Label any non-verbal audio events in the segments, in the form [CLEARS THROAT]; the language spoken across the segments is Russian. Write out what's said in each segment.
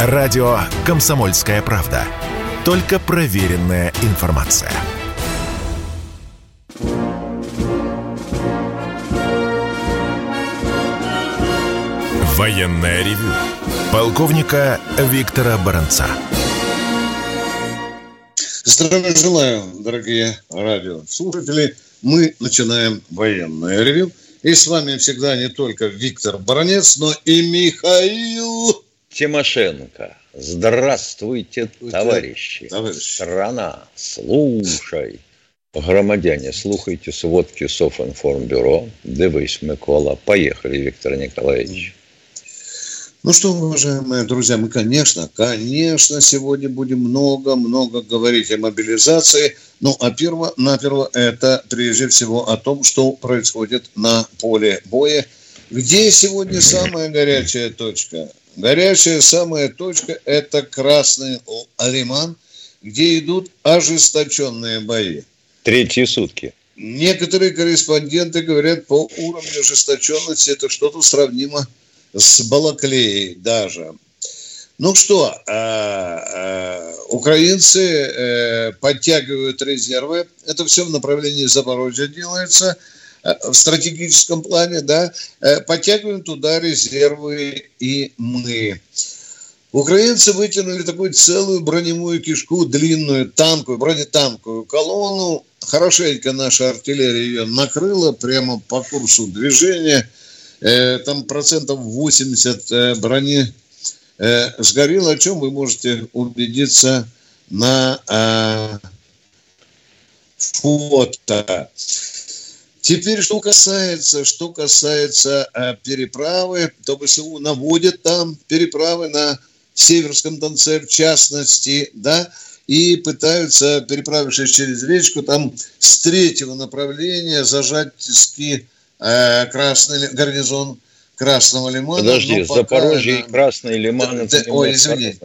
Радио «Комсомольская правда». Только проверенная информация. Военное ревю полковника Виктора Баранца. Здравия желаю, дорогие радиослушатели. Мы начинаем военное ревю. И с вами всегда не только Виктор Баранец, но и Михаил Тимошенко. Здравствуйте, товарищи. Товарищ. Страна, слушай. Громадяне, слухайте сводки Софинформбюро. Дивись, Микола. Поехали, Виктор Николаевич. Ну что, уважаемые друзья, мы, конечно, конечно, сегодня будем много-много говорить о мобилизации. Ну, а перво-наперво это прежде всего о том, что происходит на поле боя. Где сегодня самая горячая точка? Горячая самая точка – это Красный Лиман, где идут ожесточенные бои. Третьи сутки. Некоторые корреспонденты говорят, по уровню ожесточенности это что-то сравнимо с Балаклеей даже. Ну что, э, э, украинцы э, подтягивают резервы. Это все в направлении Запорожья делается в стратегическом плане, да. Подтягиваем туда резервы и мы. Украинцы вытянули такую целую броневую кишку, длинную, танковую, бронетанковую колонну. Хорошенько наша артиллерия ее накрыла прямо по курсу движения – Э, там процентов 80 э, брони э, сгорело, о чем вы можете убедиться на фото. Теперь, что касается, что касается переправы, то ВСУ наводит там переправы на Северском Донце, в частности, да, и пытаются, переправившись через речку, там с третьего направления зажать тиски Э, красный гарнизон Красного Лимана. Подожди, Запорожье и Красный Лиман да, это Ой, извини,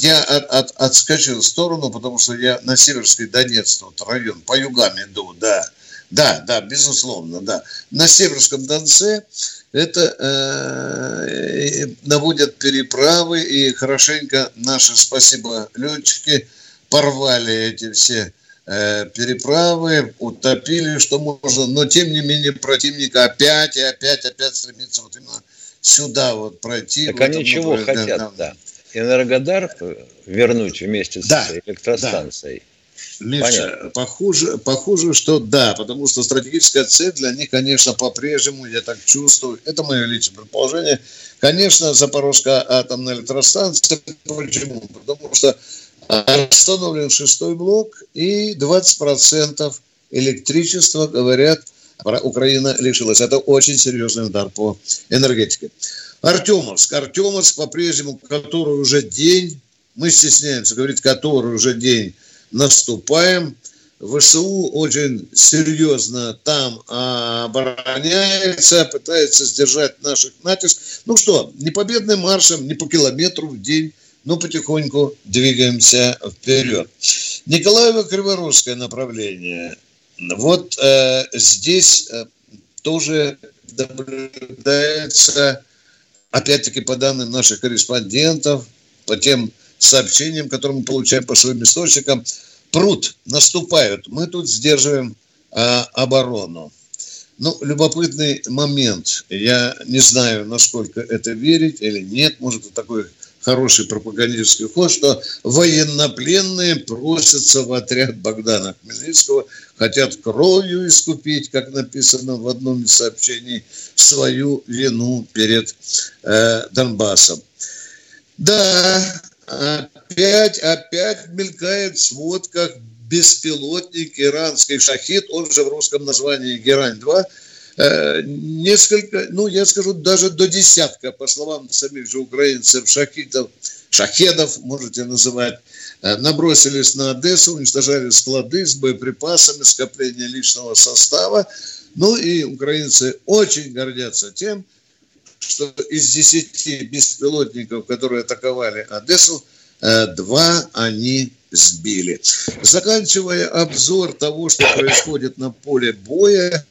я от, от, отскочил в сторону, потому что я на Северский Донец, вот район, по югам иду, да. Да, да, безусловно, да. На Северском Донце это э, наводят переправы, и хорошенько наши, спасибо, летчики, порвали эти все Э, переправы, утопили, что можно, но тем не менее противник опять и опять, опять стремится вот именно сюда вот пройти. Так они чего хотят, да. да. Энергодар вернуть вместе да, с электростанцией. Да. Миша, похоже, похоже, что да, потому что стратегическая цель для них, конечно, по-прежнему, я так чувствую, это мое личное предположение, конечно, Запорожская атомная электростанция. Почему? Потому что Остановлен шестой блок и 20% электричества, говорят, Украина лишилась. Это очень серьезный удар по энергетике. Артемовск. Артемовск по-прежнему, который уже день, мы стесняемся говорить, который уже день наступаем. ВСУ очень серьезно там обороняется, пытается сдержать наших натиск. Ну что, не победным маршем, не по километру в день но потихоньку двигаемся вперед. Николаево-Криворусское направление. Вот э, здесь э, тоже наблюдается, опять-таки по данным наших корреспондентов, по тем сообщениям, которые мы получаем по своим источникам, пруд, наступают. Мы тут сдерживаем э, оборону. Ну, любопытный момент. Я не знаю, насколько это верить или нет. Может, это такой хороший пропагандистский ход, что военнопленные просятся в отряд Богдана Хмельницкого, хотят кровью искупить, как написано в одном из сообщений, свою вину перед э, Донбассом. Да, опять, опять мелькает в сводках беспилотник иранский «Шахид», он же в русском названии «Герань-2», Э, несколько, ну, я скажу, даже до десятка, по словам самих же украинцев, шахитов, шахедов, можете называть, э, набросились на Одессу, уничтожали склады с боеприпасами, скопление личного состава. Ну и украинцы очень гордятся тем, что из десяти беспилотников, которые атаковали Одессу, э, два они сбили. Заканчивая обзор того, что происходит на поле боя,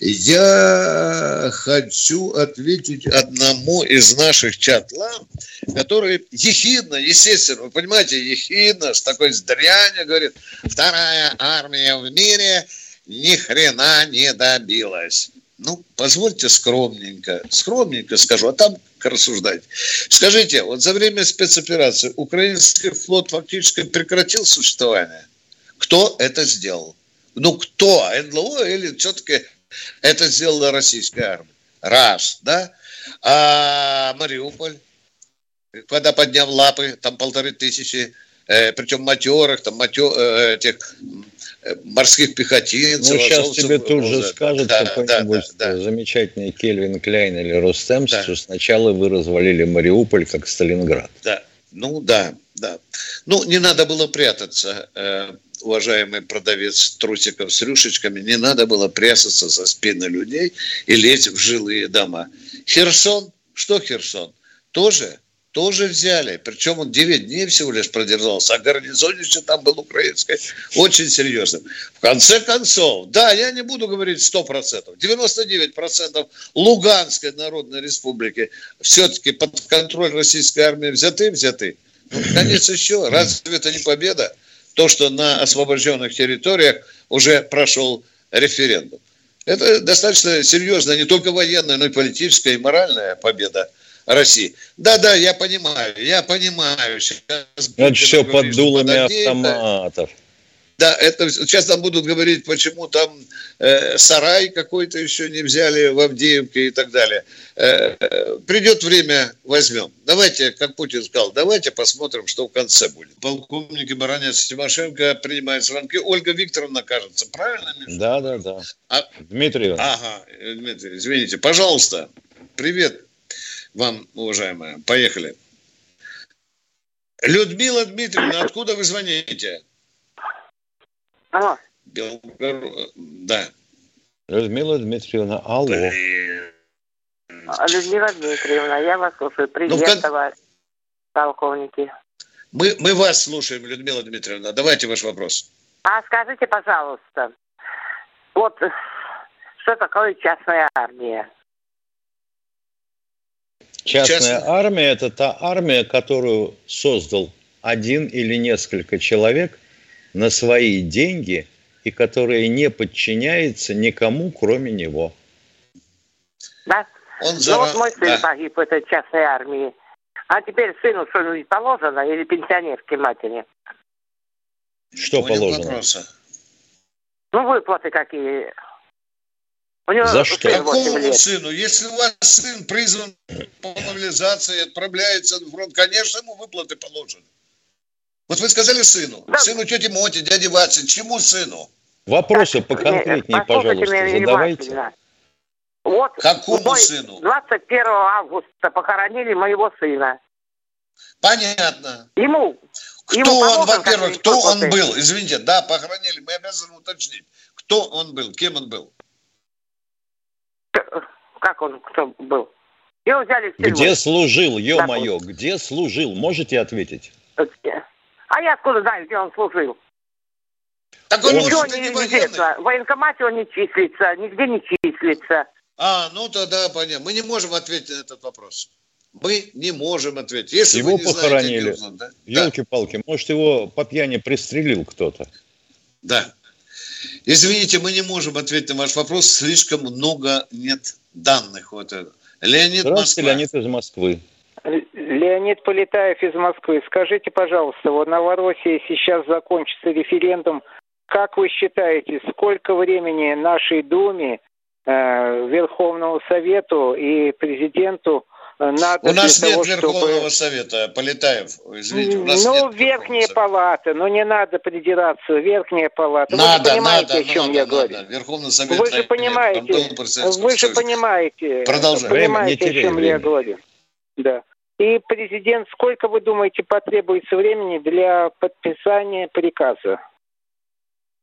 Я хочу ответить одному из наших чатлам, который ехидно, естественно, вы понимаете, ехидно, с такой дрянью говорит, вторая армия в мире ни хрена не добилась. Ну, позвольте скромненько, скромненько скажу, а там рассуждать. Скажите, вот за время спецоперации украинский флот фактически прекратил существование. Кто это сделал? Ну, кто? НЛО или все-таки это сделала российская армия? Раз, да? А Мариуполь, когда поднял лапы, там полторы тысячи, э, причем матерых, там матер, э, этих морских пехотинцев. Ну, сейчас тебе тут же скажет да, какой-нибудь да, да, замечательный Кельвин Кляйн или Рустем, да. что сначала вы развалили Мариуполь как Сталинград. Да, ну да, да. Ну, не надо было прятаться, э, уважаемый продавец трусиков с рюшечками, не надо было прятаться за спины людей и лезть в жилые дома. Херсон, что Херсон? Тоже тоже взяли. Причем он 9 дней всего лишь продержался, а гарнизонище там был украинское очень серьезным. В конце концов, да, я не буду говорить 100%, 99% Луганской Народной Республики все-таки под контроль российской армии взяты, взяты. Ну, конец еще, разве это не победа? То, что на освобожденных территориях уже прошел референдум. Это достаточно серьезная не только военная, но и политическая и моральная победа России. Да-да, я понимаю, я понимаю. Сейчас это все под дулами автоматов. Да, это сейчас там будут говорить, почему там э, сарай какой-то еще не взяли в Авдеевке и так далее. Э, придет время, возьмем. Давайте, как Путин сказал, давайте посмотрим, что в конце будет. Полковник Баранец Тимошенко принимает звонки. Ольга Викторовна, кажется, правильно? Да, да, да. А... Дмитрий. Ага, Дмитрий, извините. Пожалуйста, привет вам, уважаемая. Поехали. Людмила Дмитриевна, откуда вы звоните? Алло. Белгор... Да. Людмила Дмитриевна, алло. Блин. Людмила Дмитриевна, я вас слушаю. Привет, ну, товарищ полковники. Мы, мы вас слушаем, Людмила Дмитриевна. Давайте ваш вопрос. А скажите, пожалуйста, вот что такое частная армия? Частная Частная армия – это та армия, которую создал один или несколько человек на свои деньги и которая не подчиняется никому, кроме него. Да? Он ну вот мой сын да. погиб в этой частной армии. А теперь сыну что-нибудь положено или пенсионерской матери? Что положено? Вопроса. Ну, выплаты какие. У него За что? Какому лет. сыну? Если у вас сын призван по мобилизации, отправляется на фронт, конечно, ему выплаты положены. Вот вы сказали сыну. Да. Сыну тети Моти, дяди Васи. Чему сыну? Вопросы поконкретнее, пожалуйста, задавайте. Вот Какому мой сыну? 21 августа похоронили моего сына. Понятно. Ему. Кто ему он, во-первых, кто он был? Извините, да, похоронили, мы обязаны уточнить. Кто он был, кем он был? Как он, кто был? Его взяли в тюрьму. Где служил, ё-моё, где служил? Можете ответить? А я откуда знаю, где он служил? Так он Ничего не, не известно. В военкомате он не числится, нигде не числится. А, ну тогда понятно. Мы не можем ответить на этот вопрос. Мы не можем ответить. Если его похоронили. Знаете, да? Елки-палки, может, его по пьяни пристрелил кто-то. Да. Извините, мы не можем ответить на ваш вопрос. Слишком много нет данных. Вот это. Леонид Здравствуйте, Москва. Леонид из Москвы. Леонид Полетаев из Москвы. Скажите, пожалуйста, вот Новороссии сейчас закончится референдум. Как вы считаете, сколько времени нашей Думе, э, Верховному Совету и президенту надо у нас нет того, Верховного чтобы... Совета, Полетаев, извините, у нас Ну, нет верхняя палата, ну не надо придираться, верхняя палата. Надо, вы же понимаете, надо, о чем надо, я надо. говорю? Верховный Совет Вы же понимаете, вы же понимаете, Продолжаем. понимаете, о чем время. я говорю. Да. И президент, сколько вы думаете потребуется времени для подписания приказа?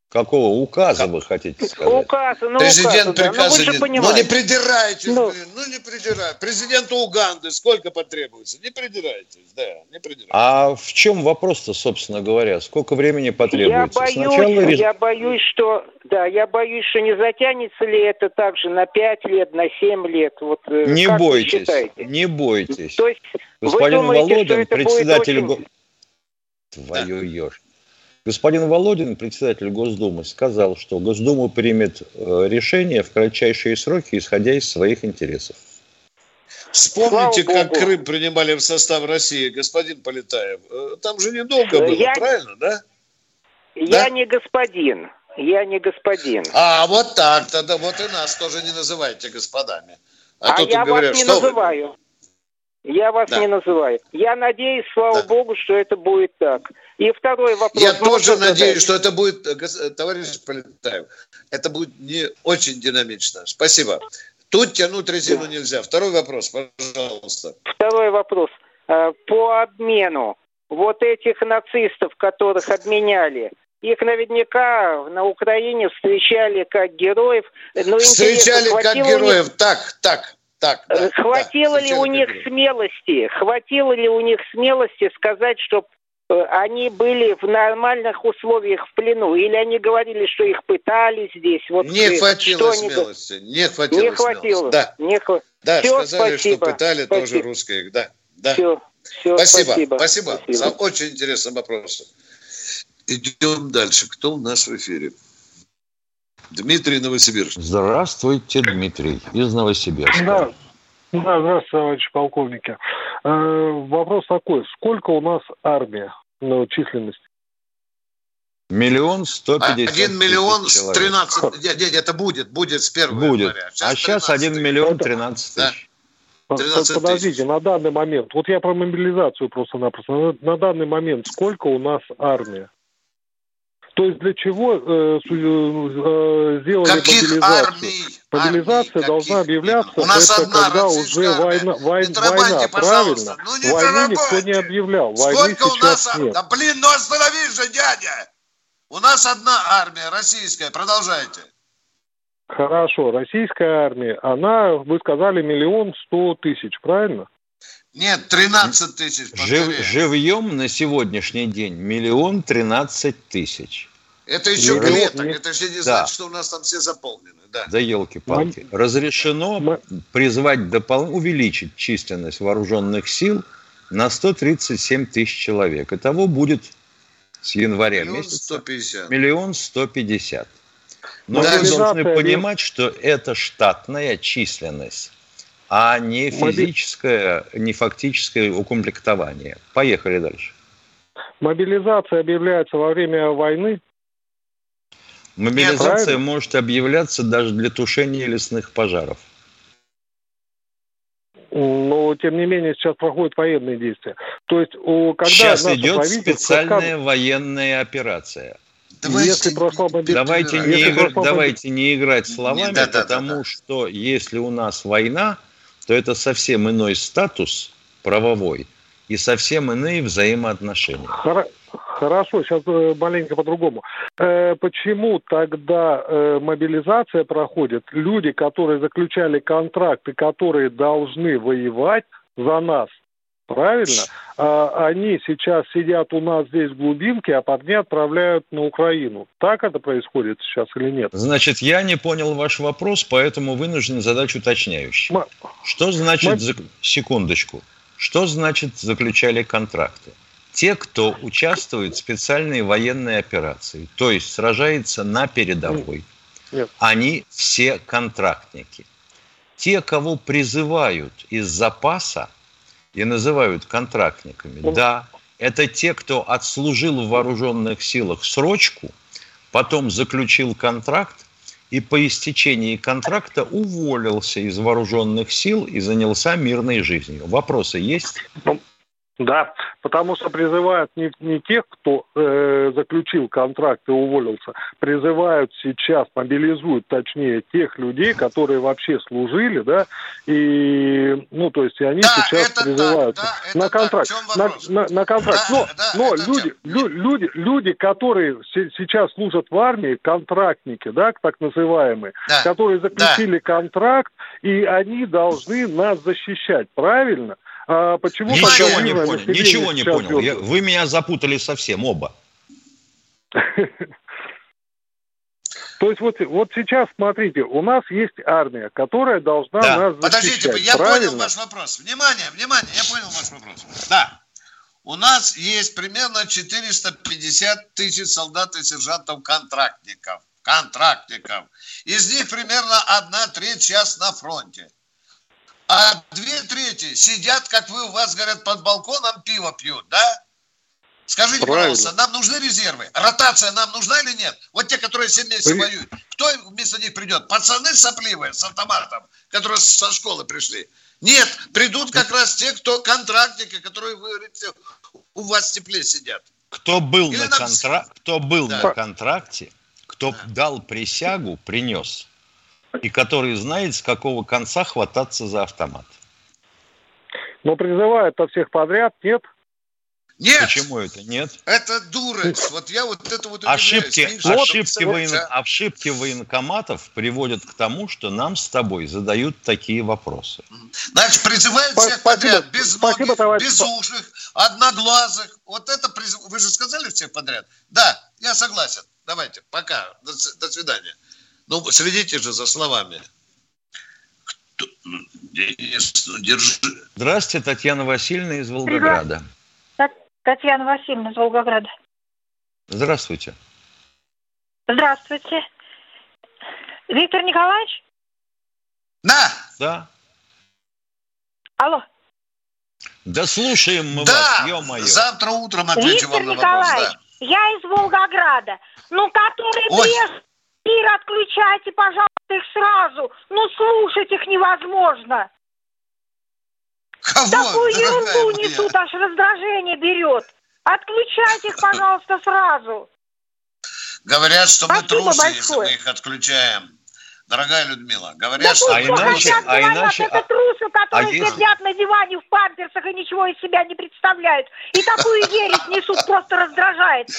Какого указа вы хотите сказать? Указа, ну Президент указа, приказа да. ну, не... Ну не придирайтесь, ну... блин, ну не придирайтесь. Президенту Уганды сколько потребуется? Не придирайтесь, да, не придирайтесь. А в чем вопрос-то, собственно говоря? Сколько времени потребуется? Я боюсь, Сначала... я боюсь, что, да, я боюсь, что не затянется ли это также на 5 лет, на 7 лет. Вот, э, не бойтесь, не бойтесь. То есть Господин вы думаете, Володин, председатель... Очень... Твою да. ешь. Господин Володин, председатель Госдумы, сказал, что Госдума примет э, решение в кратчайшие сроки, исходя из своих интересов. Вспомните, как Крым принимали в состав России, господин Полетаев. Э, там же недолго было, я... правильно, да? Я да? не господин. Я не господин. А, вот так, тогда вот и нас тоже не называйте господами. А, а я говорят, вас не называю. Вы... Я вас да. не называю. Я надеюсь, слава да. богу, что это будет так. И второй вопрос. Я тоже надеюсь, что это будет, э, э, товарищ Полетаев, это будет не очень динамично. Спасибо. Тут тянуть резину да. нельзя. Второй вопрос, пожалуйста. Второй вопрос. Э, по обмену вот этих нацистов, которых обменяли, их наверняка на Украине встречали как героев. Но встречали как героев. Них... Так, так так, да, хватило да, ли у них смелости, хватило ли у них смелости сказать, что э, они были в нормальных условиях в плену, или они говорили, что их пытали здесь? Вот не вы, хватило что смелости, они... не хватило. Не хватило. Да, не хва... да все, сказали, спасибо, что пытали спасибо. тоже русских, да, да. Все, все, спасибо, спасибо, спасибо. спасибо. За очень интересный вопрос. Идем дальше. Кто у нас в эфире? Дмитрий Новосибирск. Здравствуйте, Дмитрий из Новосибирска. Да, да здравствуйте, товарищи полковники. Э, вопрос такой, сколько у нас армия на численность? Миллион сто пятьдесят Один миллион тринадцать... Нет, нет, это будет, будет с первого будет. января. Сейчас а сейчас один миллион тринадцать тысяч. Да. Подождите, на данный момент, вот я про мобилизацию просто-напросто. На данный момент сколько у нас армия? То есть для чего э, э, э сделали Каких мобилизацию? Армий? Мобилизация армий, должна объявляться, У нас это когда уже война, война, война правильно? Ну, не Войну никто не объявлял, войны Сколько у нас... Нет. Да блин, ну остановись же, дядя! У нас одна армия российская, продолжайте. Хорошо, российская армия, она, вы сказали, миллион сто тысяч, правильно? Нет, 13 тысяч. Жив, живьем на сегодняшний день миллион тринадцать тысяч. Это еще Миллион... клеток, это же не да. значит, что у нас там все заполнены. Да, да елки-палки. Мы... Разрешено Мы... призвать допол... увеличить численность вооруженных сил на 137 тысяч человек. Итого будет с января миллион месяца 150. миллион сто пятьдесят. Но да, вы должны понимать, что это штатная численность а не физическое, не фактическое укомплектование. Поехали дальше. Мобилизация объявляется во время войны? Мобилизация Нет, может объявляться даже для тушения лесных пожаров. Но, тем не менее, сейчас проходят военные действия. То есть, когда сейчас идет специальная военная операция. Давайте, если прошла давайте, не, игр... давайте не играть словами, не, да, потому да, да, что если у нас война, то это совсем иной статус правовой и совсем иные взаимоотношения. Хорошо, сейчас э, маленько по-другому. Э, почему тогда э, мобилизация проходит? Люди, которые заключали контракты, которые должны воевать за нас, Правильно? А они сейчас сидят у нас здесь в глубинке, а парни отправляют на Украину. Так это происходит сейчас или нет? Значит, я не понял ваш вопрос, поэтому вынужден задать уточняющий. М- что значит, мы... за... секундочку, что значит заключали контракты? Те, кто участвует в специальной военной операции, то есть сражается на передовой, нет. они все контрактники. Те, кого призывают из запаса, и называют контрактниками. Ну. Да, это те, кто отслужил в вооруженных силах срочку, потом заключил контракт и по истечении контракта уволился из вооруженных сил и занялся мирной жизнью. Вопросы есть? Да, потому что призывают не, не тех, кто э, заключил контракт и уволился, призывают сейчас, мобилизуют, точнее, тех людей, которые вообще служили, да, и, ну, то есть, и они да, сейчас призываются так, да, на контракт, на, на, на контракт. Да, но, да, но люди, лю, люди, люди, которые сейчас служат в армии, контрактники, да, так называемые, да, которые заключили да. контракт, и они должны нас защищать, правильно? А почему ничего не понял, ничего не понял. Я, вы меня запутали совсем оба. [LAUGHS] То есть вот, вот сейчас, смотрите, у нас есть армия, которая должна да. нас защищать. Подождите, я правильно? понял ваш вопрос. Внимание, внимание, я понял ваш вопрос. Да, у нас есть примерно 450 тысяч солдат и сержантов-контрактников. Контрактников. Из них примерно одна треть сейчас на фронте а две трети сидят, как вы у вас говорят, под балконом пиво пьют, да? Скажите, Правильно. пожалуйста, нам нужны резервы? Ротация нам нужна или нет? Вот те, которые 7 месяцев При... воюют. Кто вместо них придет? Пацаны сопливые с автоматом, которые со школы пришли. Нет, придут как раз те, кто контрактники, которые, вы говорите, у вас в тепле сидят. Кто был, на, нам... контра... кто был да. на контракте, кто да. дал присягу, принес и который знает, с какого конца хвататься за автомат. Но призывают-то всех подряд, нет? Нет. Почему это нет? Это дурость. Вот я вот это вот ошибки, ошибки, воен... ошибки военкоматов приводят к тому, что нам с тобой задают такие вопросы. Значит, призывают всех подряд, без Спасибо, ногих, товарищ. без ушных, одноглазых. Вот это приз... Вы же сказали всех подряд? Да, я согласен. Давайте, пока, до, до свидания. Ну, следите же за словами. Кто, ну, держи. Здравствуйте, Татьяна Васильевна из Волгограда. Татьяна Васильевна из Волгограда. Здравствуйте. Здравствуйте. Виктор Николаевич? Да. Да. Алло. Да слушаем мы да. вас, ё-моё. завтра утром отвечу Виктор вам на вопрос. Николаевич, да. я из Волгограда. Ну, который Ой. Эфир отключайте, пожалуйста, их сразу. Ну, слушать их невозможно. Кого, Такую ерунду моя? несут, аж раздражение берет. Отключайте их, пожалуйста, сразу. Говорят, что Спасибо мы трусы, большое. если мы их отключаем. Дорогая Людмила, говорят, да что... А иначе, хотят, а иначе... Это трусы, которые а сидят если... на диване в памперсах и ничего из себя не представляют. И такую ересь несут, просто раздражает.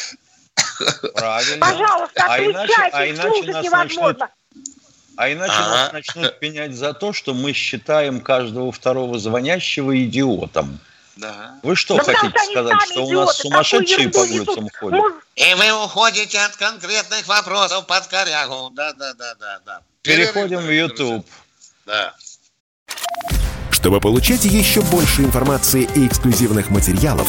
Правильно. Пожалуйста, а иначе, а иначе нас начнут, а иначе ага. нас начнут пенять за то, что мы считаем каждого второго звонящего идиотом. Да. Вы что да хотите сказать, что идиоты, у нас сумасшедшие по улицам ходят? И вы уходите от конкретных вопросов под корягу. Да, да, да, да, да. Переходим в YouTube. Да. Чтобы получать еще больше информации и эксклюзивных материалов,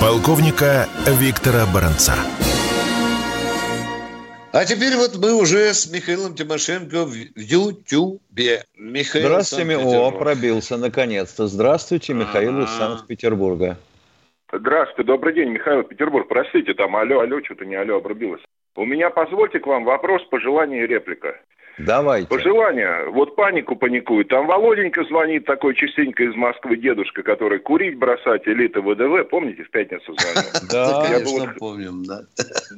полковника Виктора Баранца. А теперь вот мы уже с Михаилом Тимошенко в Ютубе. Михаил Здравствуйте, о, пробился наконец-то. Здравствуйте, Михаил из Санкт-Петербурга. Здравствуйте, добрый день, Михаил Петербург. Простите, там алло, алло, что-то не алло, обрубилось. У меня, позвольте к вам вопрос, пожелание и реплика. Давайте. Пожелания. Вот панику паникует. Там Володенька звонит такой частенько из Москвы дедушка, который курить бросать элита ВДВ. Помните, в пятницу звонил? [LAUGHS] Да, конечно, помним, да.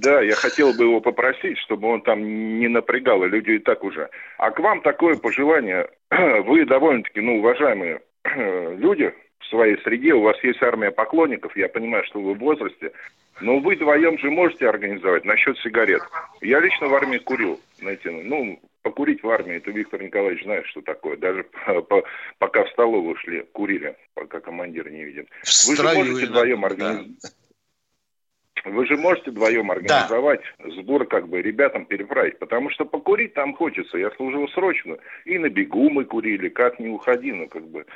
Да, я хотел бы его попросить, чтобы он там не напрягал, и люди и так уже. А к вам такое пожелание. [CLEARS THROAT] Вы довольно-таки, ну, уважаемые [CLEARS THROAT] люди в своей среде, у вас есть армия поклонников, я понимаю, что вы в возрасте, но вы вдвоем же можете организовать насчет сигарет. Я лично в армии курил, знаете, ну, покурить в армии, это Виктор Николаевич знает, что такое. Даже [LAUGHS] по, по, пока в столовую шли, курили, пока командир не видит. Вы же можете вдвоем организовать. Да. Вы же можете вдвоем организовать да. сбор, как бы, ребятам переправить, потому что покурить там хочется. Я служил срочно, и на бегу мы курили, как не уходи, ну, как бы.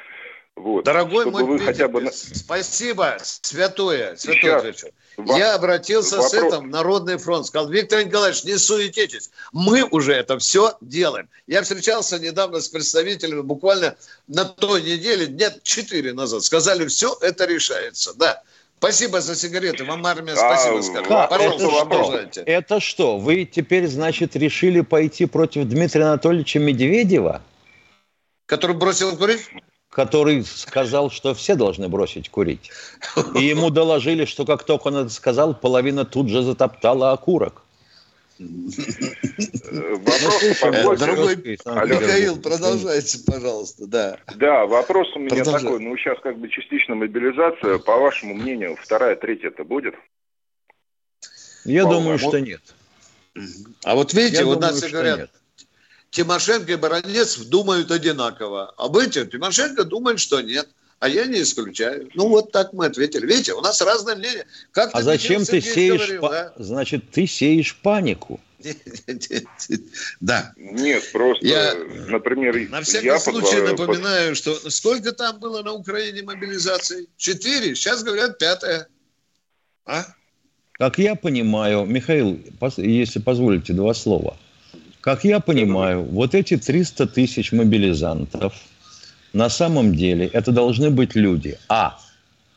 Вот, Дорогой мой вы хотя бы... спасибо, святое, святое Сейчас. Я обратился Вопрос... с этим Народный фронт, сказал, Виктор Николаевич, не суетитесь, мы уже это все делаем. Я встречался недавно с представителями, буквально на той неделе, дня четыре назад, сказали, все это решается, да. Спасибо за сигареты. Вам армия спасибо а, сказала. Пожалуйста, это продолжайте. Что? Это что? Вы теперь, значит, решили пойти против Дмитрия Анатольевича Медведева? Который бросил курить? Который сказал, что все должны бросить курить. И ему доложили, что как только он это сказал, половина тут же затоптала окурок. Вопрос, ну, Михаил, продолжайте, пожалуйста, да. Да, вопрос у меня такой. Ну, сейчас как бы частичная мобилизация. По вашему мнению, вторая, третья это будет? Я думаю, что нет. А вот видите, у нас говорят, Тимошенко и Баранец думают одинаково. А вы, Тимошенко думает, что нет. А я не исключаю. Ну, вот так мы ответили. Видите, у нас разное мнение. Как а зачем ты сеешь... Говорил, па... да? Значит, ты сеешь панику. [LAUGHS] Да. Нет, просто, я, например, на всякий я случай под... напоминаю, что сколько там было на Украине мобилизации? Четыре, сейчас говорят пятое. А? Как я понимаю, Михаил, если позволите два слова. Как я понимаю, вот эти 300 тысяч мобилизантов, на самом деле это должны быть люди, а,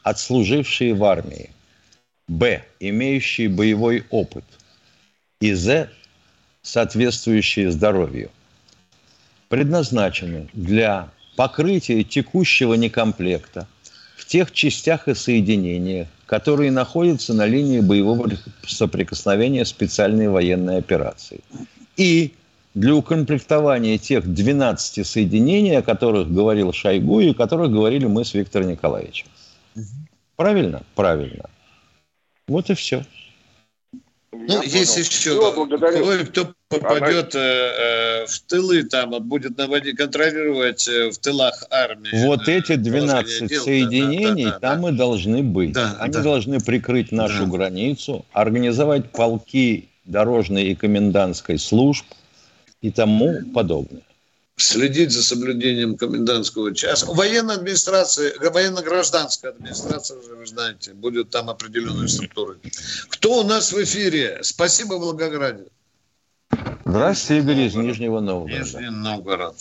отслужившие в армии, б, имеющие боевой опыт, и з, соответствующие здоровью, предназначены для покрытия текущего некомплекта в тех частях и соединениях, которые находятся на линии боевого соприкосновения специальной военной операции – и для укомплектования тех 12 соединений, о которых говорил Шойгу и о которых говорили мы с Виктором Николаевичем. Угу. Правильно? Правильно. Вот и все. Ну, есть еще кто попадет э, э, в тылы, там будет наводить, контролировать э, в тылах армии. Вот э, эти 12 дел, соединений да, да, да, там да. и должны быть. Да, Они да. должны прикрыть нашу да. границу, организовать полки дорожной и комендантской служб и тому подобное. Следить за соблюдением комендантского часа. Военная администрация, военно-гражданская администрация, уже вы знаете, будет там определенные структуры. Кто у нас в эфире? Спасибо, Волгограде. Здравствуйте, Игорь из Нижнего Новгорода. Нижний Новгород.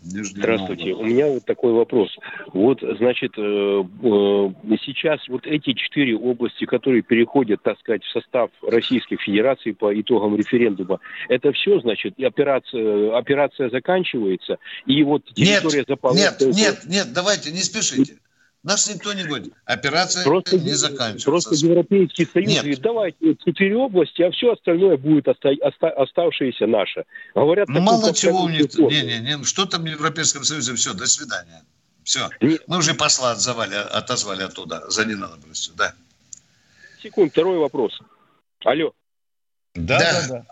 Здравствуйте. У меня вот такой вопрос. Вот, значит, э, э, сейчас вот эти четыре области, которые переходят, так сказать, в состав Российской Федерации по итогам референдума, это все, значит, операция, операция заканчивается, и вот территория нет, Нет, нет, нет, давайте, не спешите. Нас никто не гонит. Операция просто, не заканчивается. Просто Европейский Союз Нет. говорит, давайте четыре области, а все остальное будет оста- оста- оставшееся наше. Говорят, ну, мало чего у них. Не, не, не, что там в Европейском Союзе, все, до свидания. Все. Нет. Мы уже посла отзывали, отозвали оттуда за ненадобностью, да. Секунд, второй вопрос. Алло. Да, да,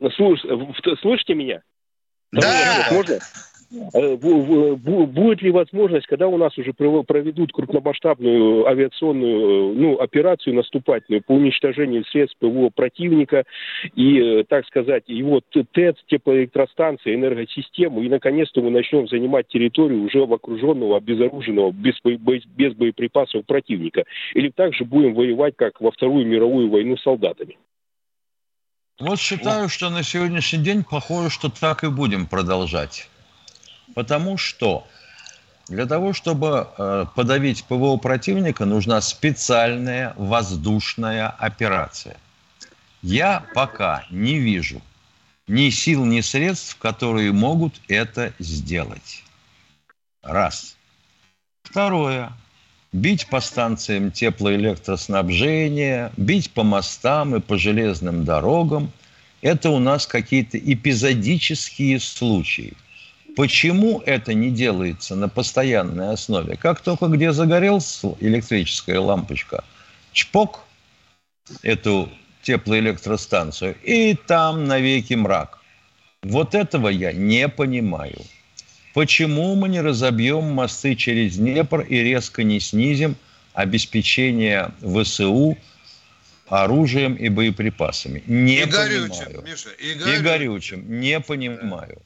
да. Слуш, слышите меня? Да. Можно? Э, будет ли возможность, когда у нас уже проведут крупномасштабную авиационную ну, операцию наступательную по уничтожению средств ПВО противника и, э, так сказать, его ТЭЦ, теплоэлектростанции, энергосистему, и наконец-то мы начнем занимать территорию уже окруженного, обезоруженного, без, без боеприпасов противника? Или также будем воевать, как во Вторую мировую войну солдатами? Вот считаю, что на сегодняшний день похоже, что так и будем продолжать. Потому что для того, чтобы э, подавить ПВО противника, нужна специальная воздушная операция. Я пока не вижу ни сил, ни средств, которые могут это сделать. Раз. Второе. Бить по станциям теплоэлектроснабжения, бить по мостам и по железным дорогам – это у нас какие-то эпизодические случаи – Почему это не делается на постоянной основе? Как только где загорелась электрическая лампочка, чпок эту теплоэлектростанцию, и там навеки мрак. Вот этого я не понимаю. Почему мы не разобьем мосты через Днепр и резко не снизим обеспечение ВСУ оружием и боеприпасами? Не и понимаю. горючим, Миша, и горючим. И горючим. Не понимаю.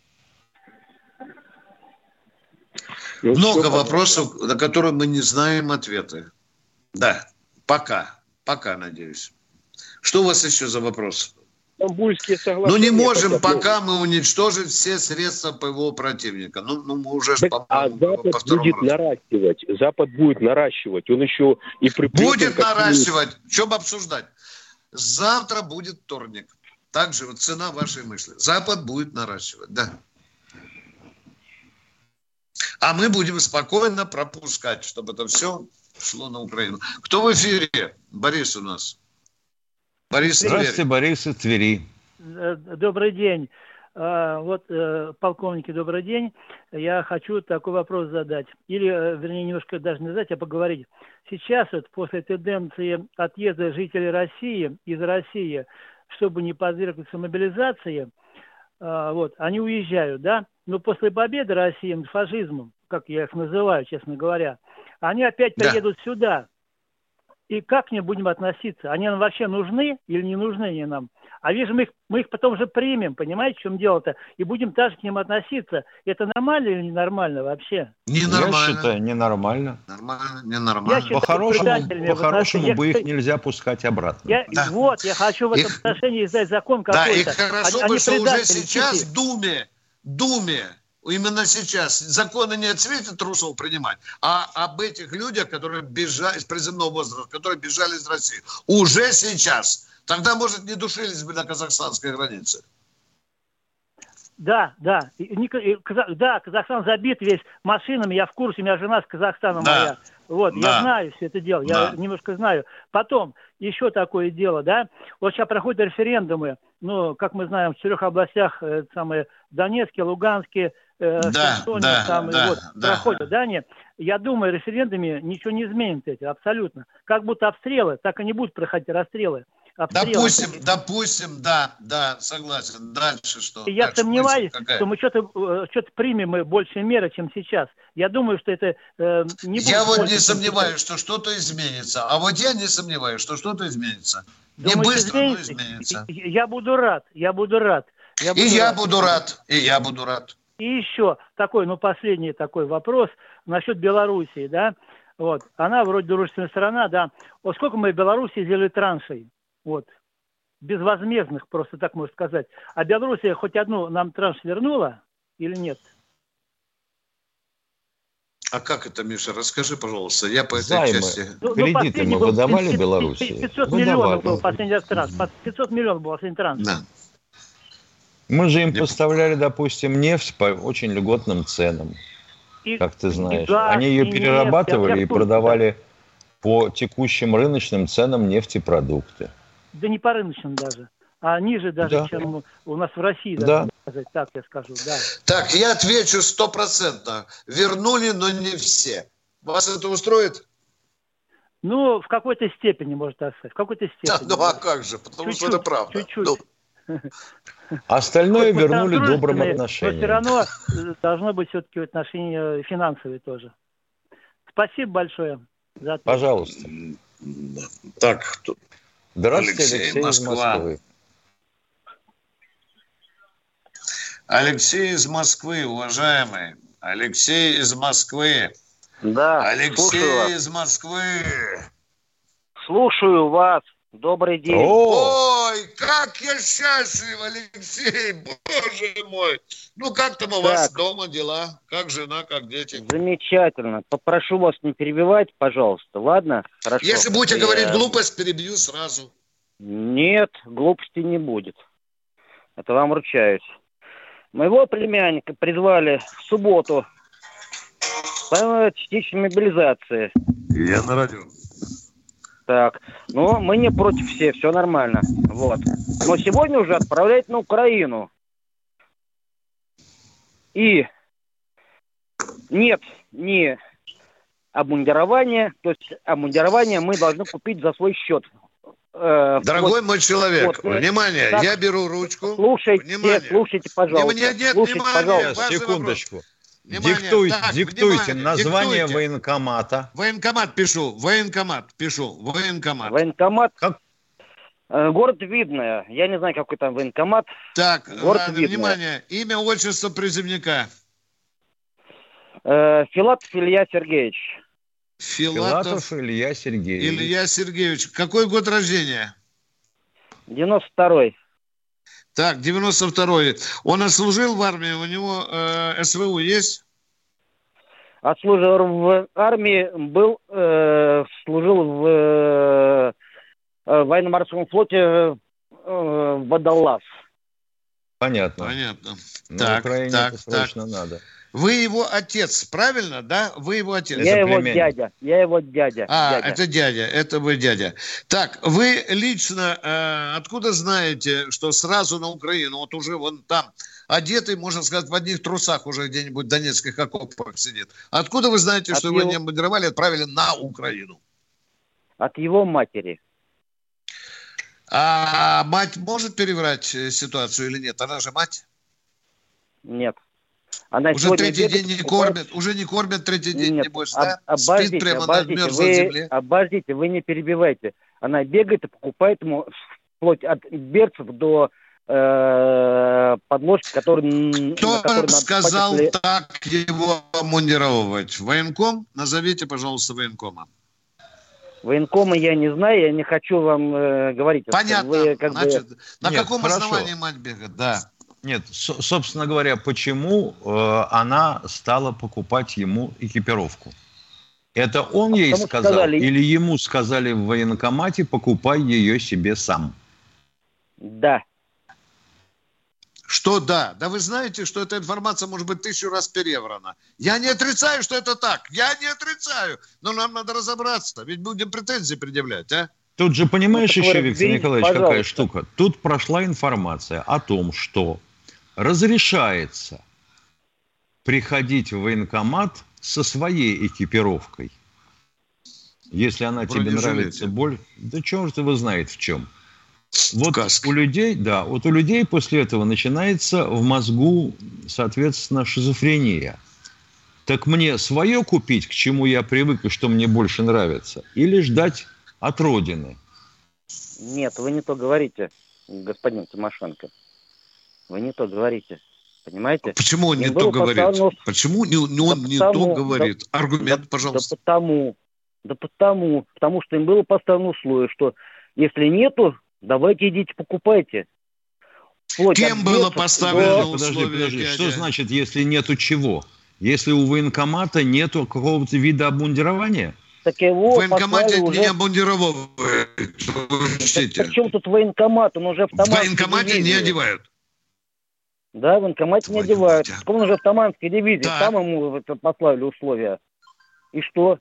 Много вопросов, на которые мы не знаем ответы. Да, пока. Пока, надеюсь. Что у вас еще за вопрос? Стамбульские соглашения. Ну, не можем пока мы уничтожить все средства ПВО противника. Ну, ну мы уже... Так, а Запад по будет разу. наращивать. Запад будет наращивать. Он еще и при... Будет наращивать. Чем обсуждать? Завтра будет вторник. Также вот цена вашей мысли. Запад будет наращивать, да. А мы будем спокойно пропускать, чтобы это все шло на Украину. Кто в эфире? Борис у нас. Борис Здравствуйте, Борис из Твери. Э, добрый день. А, вот, э, полковники, добрый день. Я хочу такой вопрос задать. Или, э, вернее, немножко даже не задать, а поговорить. Сейчас вот после тенденции отъезда жителей России из России, чтобы не подвергнуться мобилизации, а, вот, они уезжают, да? Но после победы России над фашизмом, как я их называю, честно говоря, они опять приедут да. сюда и как к ним будем относиться? Они нам вообще нужны или не нужны они нам? А вижу, мы их, мы их потом же примем, понимаете, в чем дело-то? И будем также к ним относиться. Это нормально или ненормально вообще? Ненормально. Я считаю, ненормально. Нормально, ненормально. По-хорошему, по-хорошему бы их нельзя пускать обратно. Я, да. Вот, я хочу в этом их, отношении издать закон какой-то. Да, и хорошо они, бы, они что уже сейчас в Думе, Думе Именно сейчас законы не цвета трусов принимать, а об этих людях, которые бежали из приземного возраста, которые бежали из России. Уже сейчас. Тогда, может, не душились бы на казахстанской границе. Да, да. И, и, да, Казахстан забит весь машинами, я в курсе, у меня жена с Казахстана да. моя. Вот, да. я знаю все это дело, да. я немножко знаю. Потом, еще такое дело, да, вот сейчас проходят референдумы, ну, как мы знаем, в четырех областях, э, самые Донецке, Луганске, э, да, Херсоне, да, там, да, вот, да. проходят, да, не? Я думаю, референдуме ничего не изменит эти, абсолютно. Как будто обстрелы, так и не будут проходить расстрелы. Обстрелы. Допустим, допустим, да, да, согласен. Дальше что? Я Дальше сомневаюсь, что мы что-то э, что примем больше меры, чем сейчас. Я думаю, что это э, не будет... Я вот не сомневаюсь, что что-то изменится. А вот я не сомневаюсь, что что-то изменится. Думаете, не быстро, изменится? но изменится. Я буду рад, я буду рад. Я буду и рад. я буду рад, и я буду рад. И еще такой, ну, последний такой вопрос насчет Белоруссии, да. Вот, она вроде дружественная страна, да. Вот сколько мы в Белоруссии сделали траншей? Вот, безвозмездных, просто так можно сказать. А Белоруссия хоть одну нам транш вернула или нет? А как это, Миша? Расскажи, пожалуйста. Я по этой Займы. части... Ну, ну Кредиты мы выдавали Беларуси? 500 выдавали. миллионов был последний раз транш. 500 миллионов был последний транш. Да. Мы же им поставляли, допустим, нефть по очень льготным ценам, и, как ты знаешь. И газ, Они ее и перерабатывали нефть, и продавали по текущим рыночным ценам нефтепродукты. Да не по рыночным даже, а ниже даже, да. чем у нас в России, да. сказать, так я скажу. Да. Так, я отвечу стопроцентно. Вернули, но не все. Вас это устроит? Ну, в какой-то степени, можно так сказать. В какой-то [LAUGHS] степени. Да, ну а как же, потому чуть-чуть, что это правда. Чуть-чуть. Ну. [LAUGHS] Остальное вернули добрым отношением. Но все равно э, должно быть все-таки отношения финансовые тоже. Спасибо большое за ответ. Пожалуйста. Так, Здравствуйте, Алексей, Алексей Москва. из Москвы. Алексей из Москвы, уважаемый. Алексей из Москвы. Да, Алексей из Москвы. Слушаю вас. Добрый день. Ой, как я счастлив, Алексей, [LAUGHS] боже мой. Ну, как там у так. вас дома дела? Как жена, как дети? Замечательно. Попрошу вас не перебивать, пожалуйста, ладно? Хорошо. Если будете я... говорить глупость, перебью сразу. Нет, глупости не будет. Это вам ручаюсь. Моего племянника призвали в субботу по частичной мобилизации. Я на радио. Так, ну, мы не против все, все нормально. Вот. Но сегодня уже отправляют на Украину. И нет ни обмундирования, то есть обмундирование мы должны купить за свой счет. Э, Дорогой вот, мой человек, вот, внимание, так, я беру ручку. Слушайте, внимание. слушайте, пожалуйста. Нет, нет, слушайте, внимание, пожалуйста. Секундочку. Вопрос. Внимание, диктуйте, так, диктуйте внимание, название диктуйте. военкомата. Военкомат пишу, военкомат пишу, военкомат. Военкомат. Как? Э, город Видное. Я не знаю, какой там военкомат. Так, Город ладно, Видное. внимание. Имя, отчество призывника. Э, Филатов Илья Сергеевич. Филатов, Филатов Илья Сергеевич. Илья Сергеевич. Какой год рождения? 92-й. Так, 92-й. Он отслужил в армии, у него э, СВУ есть? Отслужил в армии, был, э, служил в э, военно-морском флоте э, Водолаз. Понятно. Понятно. На так, Украине так, это срочно так. надо. Вы его отец, правильно, да? Вы его отец. Я Это его племянник. дядя. Я его дядя. А, дядя. это дядя, это вы дядя. Так, вы лично э, откуда знаете, что сразу на Украину, вот уже вон там, одетый, можно сказать, в одних трусах уже где-нибудь в Донецких окопах сидит. Откуда вы знаете, От что его его- не обмундировали, отправили на Украину? От его матери. А мать может переврать э, ситуацию или нет? Она же мать. Нет. Она Уже третий бегает, день не кормят, уже не кормят третий день, Нет, небось, об- да? обождите, Спит прямо на обождите, мерзлой вы, земле. обождите, вы не перебивайте. Она бегает и покупает ему вплоть от берцев до э, подложки, который, Кто на которой надо сказал если- так его обмундировывать? Военком? Назовите, пожалуйста, военкома. Военкома я не знаю, я не хочу вам э, говорить. Понятно. Вы как бы- Значит, на Нет, каком хорошо. основании мать бегает? Да. Нет, со- собственно говоря, почему э, она стала покупать ему экипировку? Это он ей потому что сказал, сказали- или ему сказали в военкомате, покупай ее себе сам? Да. Что да? Да вы знаете, что эта информация может быть тысячу раз переврана. Я не отрицаю, что это так. Я не отрицаю. Но нам надо разобраться. Ведь будем претензии предъявлять, а? Тут же, понимаешь, Ну, еще, Виктор Николаевич, какая пожалуйста. штука? Тут прошла информация о том, что разрешается приходить в военкомат со своей экипировкой. Если она тебе нравится больше, да черт его знает в чем. Вот каске. у людей, да, вот у людей после этого начинается в мозгу, соответственно, шизофрения. Так мне свое купить, к чему я привык и что мне больше нравится, или ждать от родины? Нет, вы не то говорите, господин Тимошенко. Вы не то говорите. Понимаете? Почему он не Им то было говорит? поставлено- Почему не, не он Да не потому- то говорит? Аргумент, да, пожалуйста. Да потому, да потому, потому что им было поставлено условие, что если нету, давайте идите покупайте. Вплоть Кем было поставлено до- Подожди, условия, подожди. дядя. Что значит, если нету чего? Если у военкомата нету какого-то вида обмундирования? Так его В военкомате послали не уже... обмундировывают. Учтите. Так чем тут военкомат? Он уже в В военкомате не одевают. Да, в военкомате не одевают. мать, он уже в Таманской дивизии. Так. Там ему послали условия. И что?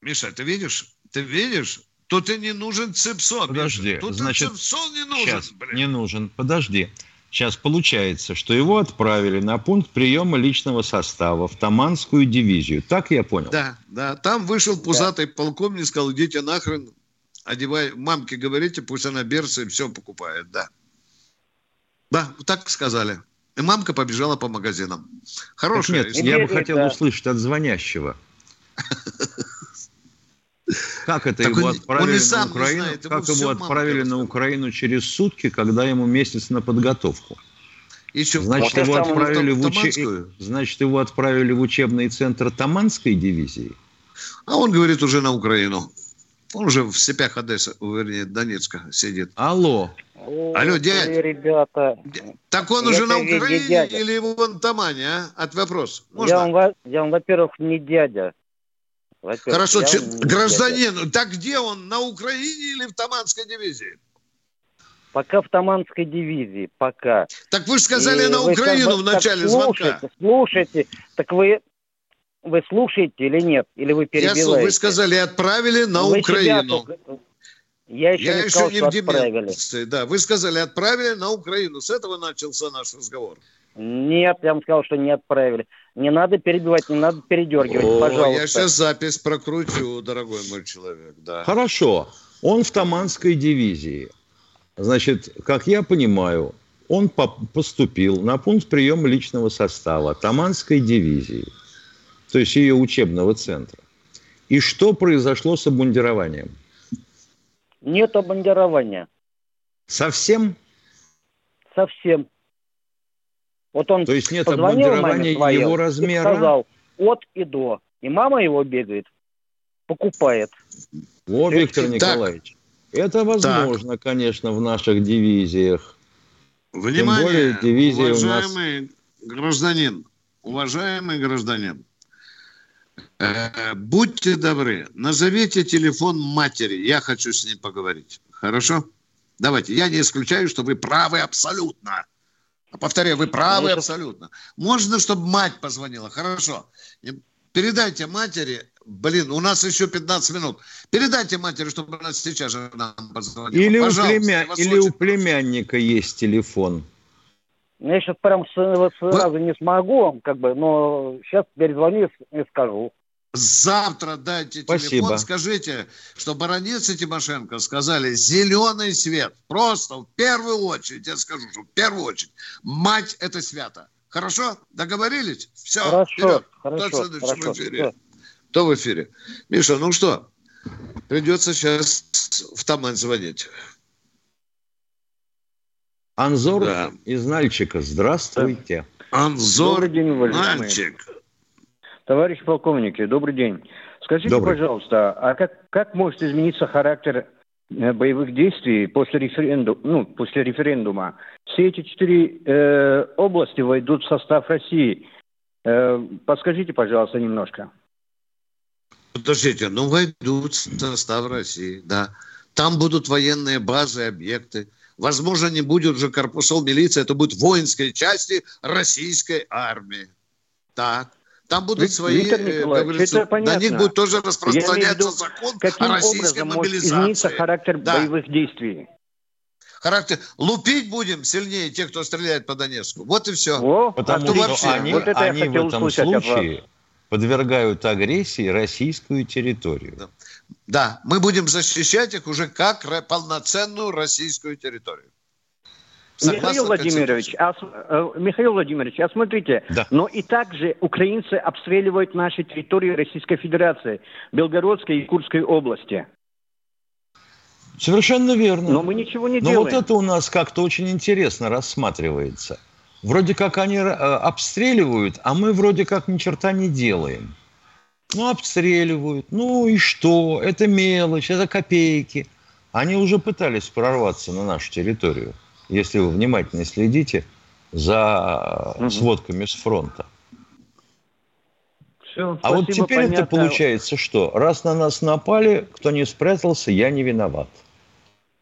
Миша, ты видишь? Ты видишь? Тут и не нужен цепсон. Подожди, Миша. Тут значит, цепсон не нужен. Сейчас, блин. не нужен. Подожди. Сейчас получается, что его отправили на пункт приема личного состава в Таманскую дивизию. Так я понял? Да, да. Там вышел пузатый полковник, сказал, идите нахрен, одевай, мамке говорите, пусть она берцы и все покупает, да. Да, так сказали. И мамка побежала по магазинам. Так Хорошая нет, история. я бы хотел услышать от звонящего. Как это Так его он- он отправили сам на Украину? знает, Как его мамка отправили на. Украину через сутки, когда ему месяц на подготовку? Еще Значит, его отправили в, Таманскую. Значит, его отправили в учебный центр Таманской дивизии. А он говорит уже на Украину. Он уже в степях Одессы, вернее, Донецка сидит. Алло, О, Алло, вы, дядь. ребята. Так он уже на Украине дядя. или вон Тамане, а? От вопрос. Можно? Я вам, во- я вам, во-первых, не дядя. Во-первых, Хорошо, че- не дядя. гражданин, так где он, на Украине или в Таманской дивизии? Пока в Таманской дивизии, пока. Так вы же сказали И на Украину в начале так звонка. слушайте, Слушайте, так вы, вы слушаете или нет? Или вы Я перебиваете? слу- вы сказали, отправили на Вы Украину. Я еще Я не еще сказал, не в отправили. деменции. Да, вы сказали, отправили на Украину. С этого начался наш разговор. Нет, я вам сказал, что не отправили. Не надо перебивать, не надо передергивать, О, пожалуйста. я сейчас запись прокручу, дорогой мой человек. Да. Хорошо. Он в Таманской дивизии. Значит, как я понимаю, он по- поступил на пункт приема личного состава Таманской дивизии, то есть ее учебного центра. И что произошло с обмундированием? Нет обмундирования. Совсем? Совсем. Вот он То есть нет обмундирования своей, его размера? сказал от и до. И мама его бегает, покупает. О, Виктор так. Николаевич, это возможно, так. конечно, в наших дивизиях. Внимание, более, дивизия уважаемый нас... гражданин, уважаемый гражданин, будьте добры, назовите телефон матери, я хочу с ней поговорить. Хорошо? Давайте, я не исключаю, что вы правы абсолютно. Повторяю, вы правы абсолютно. Можно, чтобы мать позвонила? Хорошо. Передайте матери, блин, у нас еще 15 минут. Передайте матери, чтобы она сейчас же нам позвонила. Или, у, племя... Или у племянника есть телефон. Ну, я сейчас прям сразу Вы... не смогу, как бы, но сейчас перезвоню и скажу. Завтра дайте Спасибо. телефон, скажите, что Баранец и Тимошенко сказали зеленый свет. Просто в первую очередь, я скажу, что в первую очередь, мать это свято. Хорошо? Договорились? Все, хорошо, вперед. Хорошо, Кто в хорошо, эфире? Кто в эфире? Миша, ну что, придется сейчас в Тамань звонить. Анзор да. из Нальчика, здравствуйте. Анзор, Добрый день, Нальчик. Товарищ полковники, добрый день. Скажите, добрый. пожалуйста, а как, как может измениться характер э, боевых действий после, референду, ну, после референдума? Все эти четыре э, области войдут в состав России. Э, подскажите, пожалуйста, немножко. Подождите, ну войдут в состав России, да. Там будут военные базы, объекты. Возможно, не будет уже корпусов милиции, это будут воинские части российской армии. Так. Там будут свои, Виктор э, Николаевич, это понятно. на них будет тоже распространяться виду, закон каким о российской образом мобилизации. Может измениться характер да. боевых действий? Характер. Лупить будем сильнее тех, кто стреляет по Донецку. Вот и все. О, Потому а что вообще, они, вот это они в этом случае подвергают агрессии российскую территорию. Да. Да, мы будем защищать их уже как полноценную российскую территорию. Михаил Владимирович, а, Михаил Владимирович, а смотрите, да. но и также украинцы обстреливают наши территории Российской Федерации, Белгородской и Курской области. Совершенно верно. Но мы ничего не Но делаем. вот это у нас как-то очень интересно рассматривается. Вроде как они э, обстреливают, а мы вроде как ни черта не делаем. Ну, обстреливают. Ну и что? Это мелочь, это копейки. Они уже пытались прорваться на нашу территорию если вы внимательно следите за угу. сводками с фронта. Все, а вот теперь понятно. это получается что? Раз на нас напали, кто не спрятался, я не виноват.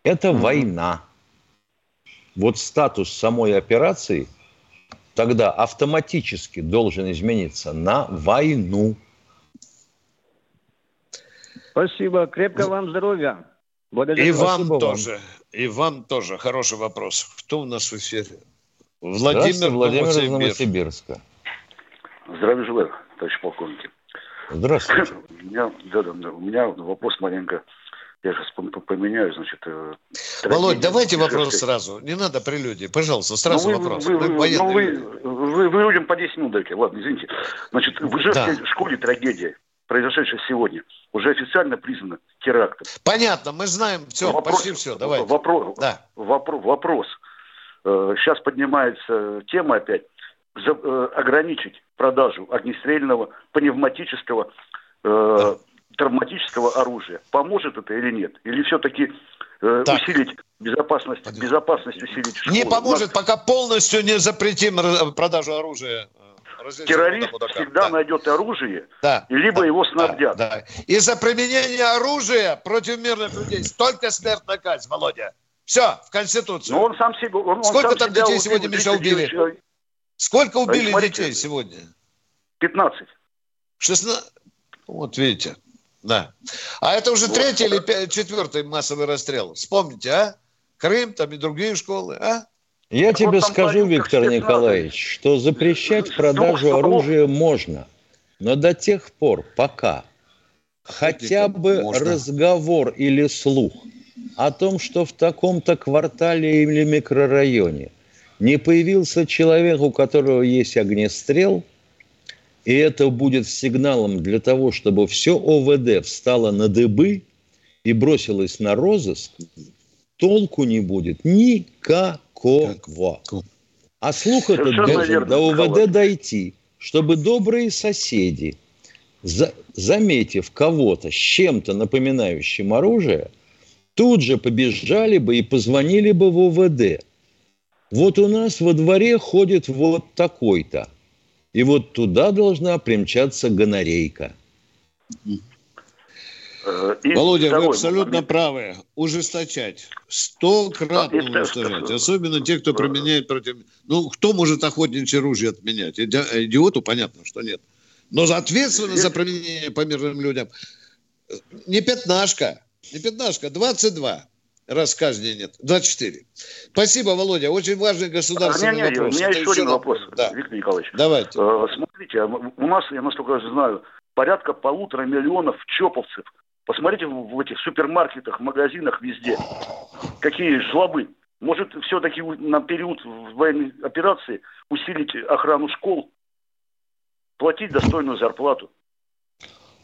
Это угу. война. Вот статус самой операции тогда автоматически должен измениться на войну. Спасибо. Крепкого вам здоровья. Благодарю. И вам Спасибо тоже. Вам. И вам тоже хороший вопрос. Кто у нас в эфире? Владимир, Владимир из Новосибирска. Здравия желаю, товарищ полковник. Здравствуйте. У меня, да, да, у меня вопрос маленько. Я сейчас поменяю, значит... Э, Володь, давайте вопрос сразу. Не надо прелюдии. Пожалуйста, сразу ну, вы, вопрос. Вы, вы, ну, вы, вы, вы людям по 10 минут дайте. Ладно, извините. Значит, в Ижевской да. школе трагедия произошедшее сегодня, уже официально признано терактом. Понятно, мы знаем все, вопрос, почти все. Давай. Вопрос, да. вопрос, вопрос. Сейчас поднимается тема опять. За, э, ограничить продажу огнестрельного, пневматического, э, да. травматического оружия. Поможет это или нет? Или все-таки э, усилить безопасность, Понятно. безопасность усилить? Школы? Не поможет, пока полностью не запретим продажу оружия террорист всегда да. найдет оружие, да. и либо да. его снабдят. Да. Да. И за применение оружия против мирных людей только смертная казнь, Володя. Все, в Конституцию. Но он сам себе... Он, Сколько он там детей убил, сегодня, Миша, убили? Сколько убили а детей сегодня? 15. 16? Вот видите. Да. А это уже вот. третий или четвертый массовый расстрел. Вспомните, а? Крым, там и другие школы, а? Я так тебе вот скажу, Виктор Николаевич, что запрещать продажу оружия можно, но до тех пор, пока хотя бы можно. разговор или слух о том, что в таком-то квартале или микрорайоне не появился человек, у которого есть огнестрел, и это будет сигналом для того, чтобы все ОВД встало на дыбы и бросилось на розыск, толку не будет никакого. Какого? А слух этот должен верно, до УВД дойти, чтобы добрые соседи, за, заметив кого-то с чем-то напоминающим оружие, тут же побежали бы и позвонили бы в УВД. Вот у нас во дворе ходит вот такой-то. И вот туда должна примчаться гонорейка. Э, и Володя, вы абсолютно момент. правы. Ужесточать. Стократно ужесточать. Особенно те, кто применяет против... Ну, кто может охотничье ружье отменять? Идиоту понятно, что нет. Но за ответственность за применение по мирным людям не пятнашка, не пятнашка, 22 раз каждый нет. 24. Спасибо, Володя. Очень важный государственный а, не, не, вопрос. У меня Это еще один вопрос, да. Виктор Николаевич. Давайте. Э, смотрите, а у нас, я насколько знаю, порядка полутора миллионов чоповцев Посмотрите в этих супермаркетах, магазинах, везде. Какие жлобы. Может, все-таки на период военной операции усилить охрану школ, платить достойную зарплату.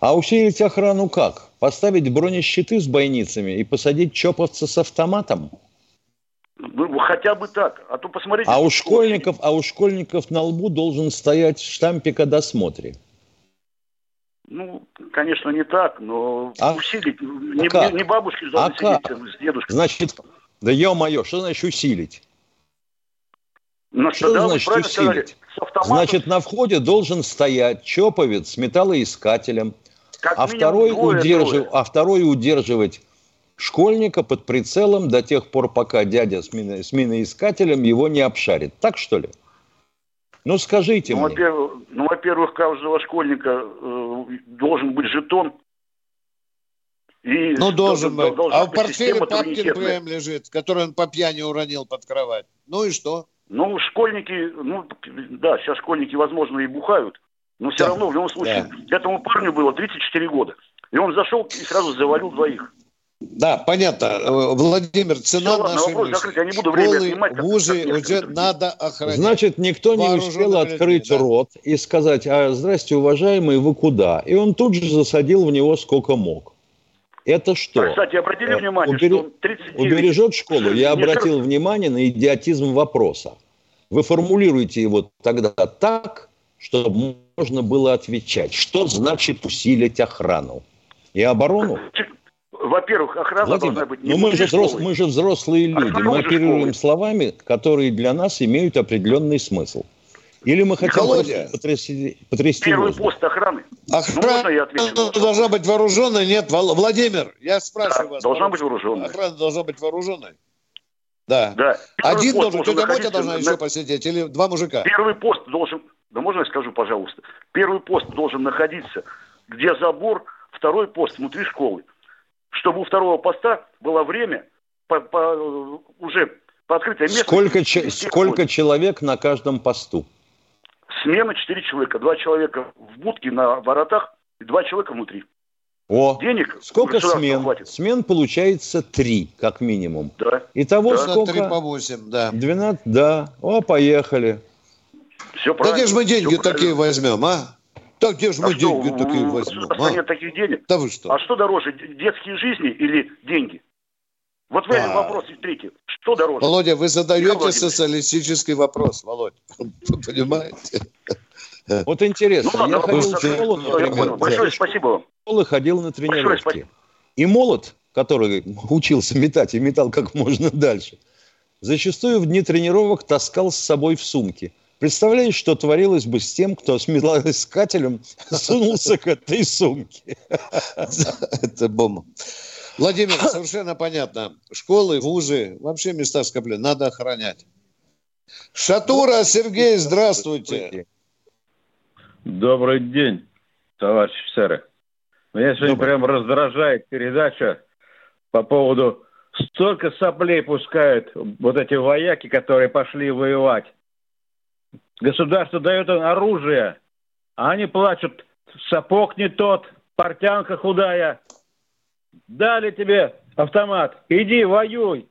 А усилить охрану как? Поставить бронещиты с бойницами и посадить чоповца с автоматом? Ну, хотя бы так. А то посмотрите. А у школьников, а у школьников на лбу должен стоять штампик о досмотре. Конечно, не так, но а? усилить. Не, а не, не бабушки должны а сидеть как? с дедушкой. Значит, да ё-моё, что значит усилить? Ну, что да, значит усилить? Сказали, значит, на входе должен стоять чоповец с металлоискателем, как а, второй удержив... а второй удерживать школьника под прицелом до тех пор, пока дядя с, мино... с миноискателем его не обшарит. Так что ли? Ну, скажите ну, мне. Во-первых, ну, во-первых, каждого школьника э, должен быть жетон. И ну, должен быть. А в портфеле папкин ПМ лежит, который он по пьяни уронил под кровать. Ну и что? Ну, школьники, ну, да, сейчас школьники, возможно, и бухают, но все да. равно, в любом случае, да. этому парню было 34 года. И он зашел и сразу завалил двоих. Да, понятно. Э, Владимир, цена Все, нашей вопрос закрыть. Я не буду время Школы, отнимать, вузы как, уже надо охранять. Значит, никто не успел открыть да. рот и сказать, а здрасте, уважаемый, вы куда? И он тут же засадил в него сколько мог. Это что? Кстати, обратили э, внимание, Убери... что 39... Убережет [LAUGHS] школу? Я обратил внимание на идиотизм вопроса. Вы формулируете его тогда так, чтобы можно было отвечать. Что значит усилить охрану? И оборону? Во-первых, охрана Владимир, должна быть не ну мы же, взрос, мы же взрослые люди, охрана мы оперируем словами, которые для нас имеют определенный смысл. Или мы хотим Володя, потрясти, потрясти Первый воздух. пост охраны. Охрана ну, должна быть вооруженной? Нет, Владимир, я спрашиваю да, вас. Должна быть вооруженной. Охрана должна быть вооруженной? Да. да. Один должен, тетя Мотя должна на... еще посидеть, или два мужика? Первый пост должен, да можно я скажу, пожалуйста? Первый пост должен находиться, где забор, второй пост внутри школы чтобы у второго поста было время по, по, уже по открытой местности. Сколько, че, сколько человек на каждом посту? Смена 4 человека. Два человека в будке на воротах и два человека внутри. О, Денег сколько смен? Хватит. Смен получается три, как минимум. Да. Итого да. сколько? 3 по 8, да. 12, да. О, поехали. Все правильно. Да где же мы деньги такие правильно. возьмем, а? Так где же а мы что, деньги такие возьмем? А? нет таких денег. Да вы что? А что дороже, детские жизни или деньги? Вот в этом а. вопросе третий. Что дороже? Володя, вы задаете социалистический вопрос, Володя. Вы понимаете? Вот интересно, ну, я ходил в школу, например. Большое спасибо вам. школы ходил на тренировки. И молот, который учился метать и метал как можно дальше, зачастую в дни тренировок таскал с собой в сумке – Представляешь, что творилось бы с тем, кто с металлоискателем [LAUGHS] сунулся к этой сумке? Это бомба. Владимир, совершенно понятно. Школы, вузы, вообще места скопления надо охранять. Шатура, Сергей, здравствуйте. Добрый день, товарищ офицеры. Меня сегодня Добрый. прям раздражает передача по поводу столько соплей пускают вот эти вояки, которые пошли воевать. Государство дает им оружие, а они плачут, сапог не тот, портянка худая. Дали тебе автомат, иди воюй.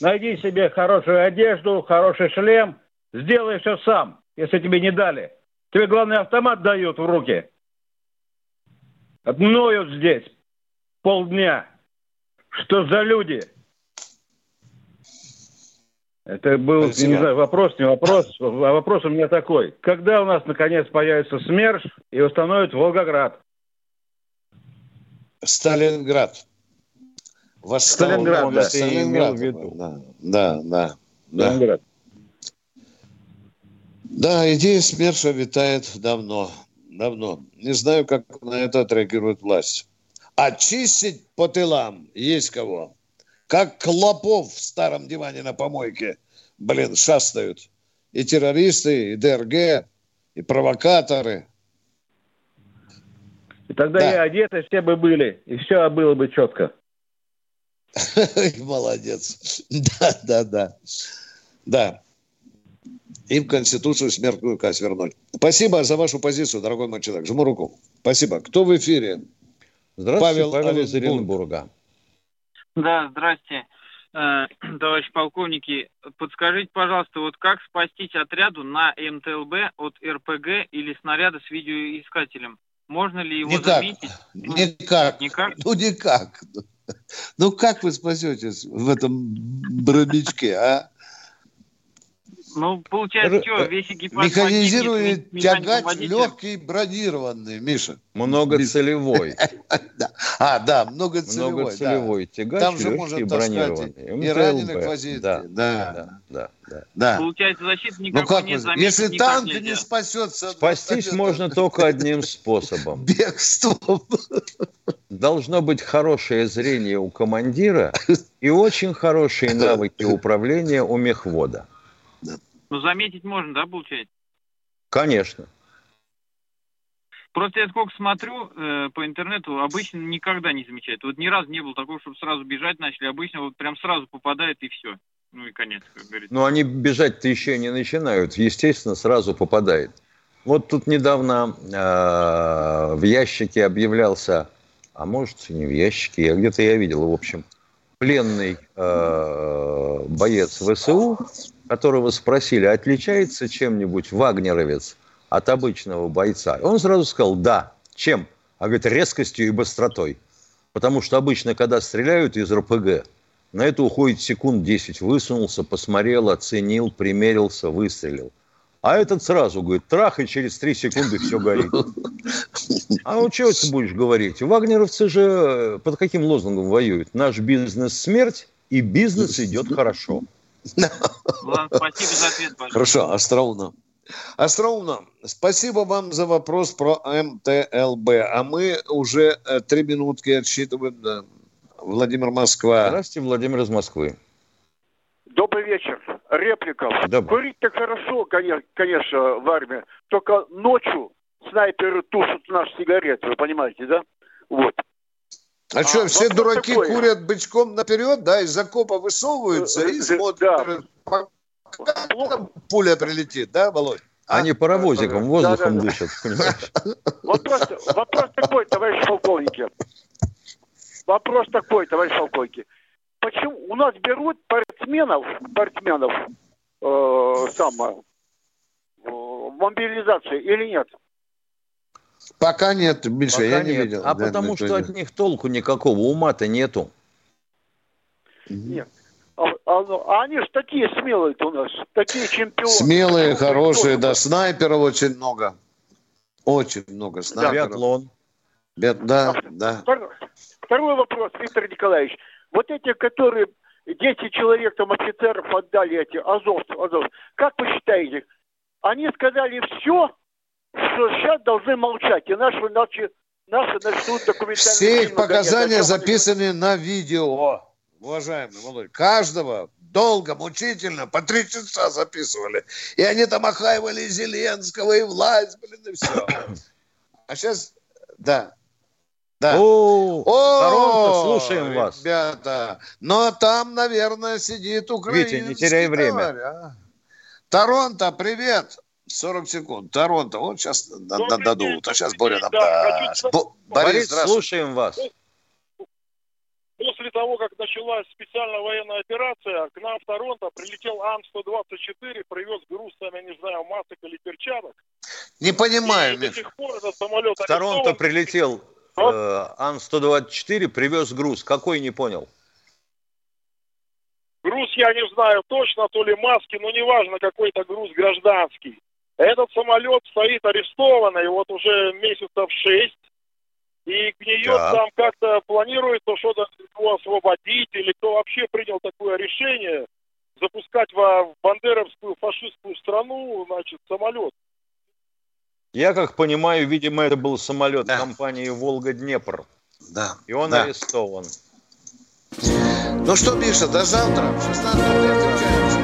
Найди себе хорошую одежду, хороший шлем, сделай все сам, если тебе не дали. Тебе, главный автомат дают в руки. Отноют здесь полдня. Что за люди? Это был, Спасибо. не знаю, вопрос, не вопрос, а вопрос у меня такой. Когда у нас, наконец, появится СМЕРШ и установит Волгоград? Сталинград. Восстал, Сталинград, да. Сталинград. Да, да, да. Сталинград. Да, идея СМЕРШа витает давно. Давно. Не знаю, как на это отреагирует власть. Очистить по тылам есть кого. Как клопов в старом диване на помойке, блин, шастают. И террористы, и ДРГ, и провокаторы. И тогда да. и одеты все бы были, и все было бы четко. [LAUGHS] Молодец. Да, да, да. Да. Им Конституцию смертную казнь вернуть. Спасибо за вашу позицию, дорогой мой человек. Жму руку. Спасибо. Кто в эфире? Здравствуйте, Павел, Павел из Оренбурга. Да, здрасте, э, [CLEARS THROAT] товарищ полковники. Подскажите, пожалуйста, вот как спастись отряду на МТЛБ от РПГ или снаряда с видеоискателем? Можно ли его никак. заметить? Никак. Никак? Ну, никак. Ну, как вы спасетесь в этом броничке, а? Ну, получается, что, весь экипаж... Механизирует тягач легкий бронированный, Миша. Многоцелевой. [LAUGHS] А, да, многоцелевой. Многоцелевой тягач, Там же может бронированный. И раненых возить. Да, да, да. Да. Получается, защита никакой ну, как Если танк не спасется... Спастись можно [LAUGHS] только одним способом. Бегством. Должно быть хорошее зрение у командира и очень хорошие [LAUGHS] навыки управления у мехвода. Ну, заметить можно, да, получается? Конечно. Просто я сколько смотрю э, по интернету, обычно никогда не замечают. Вот ни разу не было такого, чтобы сразу бежать начали. Обычно вот прям сразу попадает и все. Ну и конец, как говорится. Ну, они бежать-то еще не начинают. Естественно, сразу попадает. Вот тут недавно э, в ящике объявлялся, а может, не в ящике, я где-то я видел, в общем, пленный э, боец ВСУ, которого спросили, отличается чем-нибудь вагнеровец от обычного бойца? Он сразу сказал, да. Чем? А говорит, резкостью и быстротой. Потому что обычно, когда стреляют из РПГ, на это уходит секунд 10. Высунулся, посмотрел, оценил, примерился, выстрелил. А этот сразу говорит, трах, и через три секунды все горит. А ну что ты будешь говорить? Вагнеровцы же э, под каким лозунгом воюют? Наш бизнес – смерть, и бизнес идет хорошо. [LAUGHS] Ладно, спасибо за ответ, пожалуйста. Хорошо, остроумно. Остроумно. Спасибо вам за вопрос про МТЛБ. А мы уже э, три минутки отсчитываем. Владимир Москва. Здравствуйте, Владимир из Москвы. Добрый вечер. Репликов. Добрый. Курить-то хорошо, конечно, в армии. Только ночью снайперы тушат наши сигареты, вы понимаете, да? Вот. А, а что, все дураки такой. курят бычком наперед, да, из окопа высовываются и э, э, смотрят, да. пока пуля прилетит, да, Володь? А? Они паровозиком, воздухом да, да, дышат, понимаешь? [LAUGHS] Вопрос, вопрос такой, товарищ полковники. Вопрос такой, товарищ полковники. Почему у нас берут спортсменов, спортсменов э, самое, э, мобилизации или нет? Пока нет, Миша, Пока я не нет. видел. А да, потому что нет. от них толку никакого, ума-то нету. Нет. А, а, а они же такие смелые у нас, такие чемпионы. Смелые, хорошие, да, снайперов очень много. Очень много снайперов. Биатлон. Биат, да, а, да. Второй, второй вопрос, Виктор Николаевич. Вот эти, которые 10 человек, там, офицеров отдали эти, Азов, Азов, как вы считаете, они сказали все, сейчас должны молчать, иначе наши, наши начнут документальные Все их показания записаны на видео, уважаемый Володя. Каждого долго, мучительно, по три часа записывали. И они там охаивали Зеленского и власть, блин, и все. А сейчас, да, да. О, О Торонто, слушаем вас. Ребята, но там, наверное, сидит украинский Витя, не теряй время. А? Торонто, привет. 40 секунд. Торонто. Вот сейчас Добрый дадут. А сейчас Боря нам да, даст. Борис, слушаем вас. После того, как началась специальная военная операция, к нам в Торонто прилетел Ан-124, привез груз, там, я не знаю, масок или перчаток. Не понимаю, И до сих пор этот самолет В Торонто прилетел э, Ан-124, привез груз. Какой, не понял? груз, я не знаю точно, то ли маски, но неважно, какой-то груз гражданский. Этот самолет стоит арестованный вот уже месяцев шесть, и к нее да. там как-то планируется что-то его освободить, или кто вообще принял такое решение запускать в бандеровскую фашистскую страну, значит, самолет. Я как понимаю, видимо, это был самолет да. компании «Волга-Днепр». Да. И он да. арестован. Ну что, Миша, до завтра. В 16